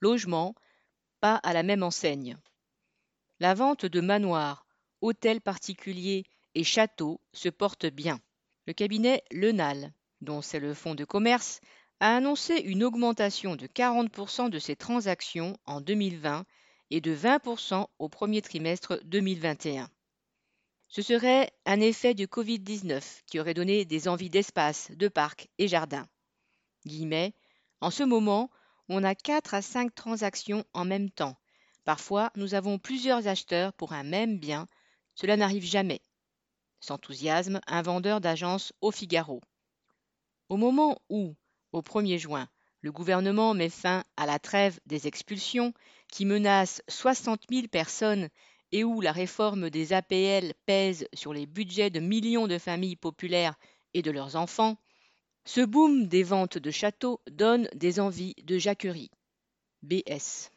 logements, pas à la même enseigne. La vente de manoirs, hôtels particuliers et châteaux se porte bien. Le cabinet Lenal, dont c'est le fonds de commerce, a annoncé une augmentation de 40% de ses transactions en 2020 et de 20% au premier trimestre 2021. Ce serait un effet du Covid-19 qui aurait donné des envies d'espace, de parcs et jardins. Guillemets, en ce moment, on a 4 à 5 transactions en même temps. Parfois, nous avons plusieurs acheteurs pour un même bien. Cela n'arrive jamais. S'enthousiasme un vendeur d'agence au Figaro. Au moment où, au 1er juin, le gouvernement met fin à la trêve des expulsions qui menace 60 000 personnes et où la réforme des APL pèse sur les budgets de millions de familles populaires et de leurs enfants, ce boom des ventes de châteaux donne des envies de jacquerie. BS.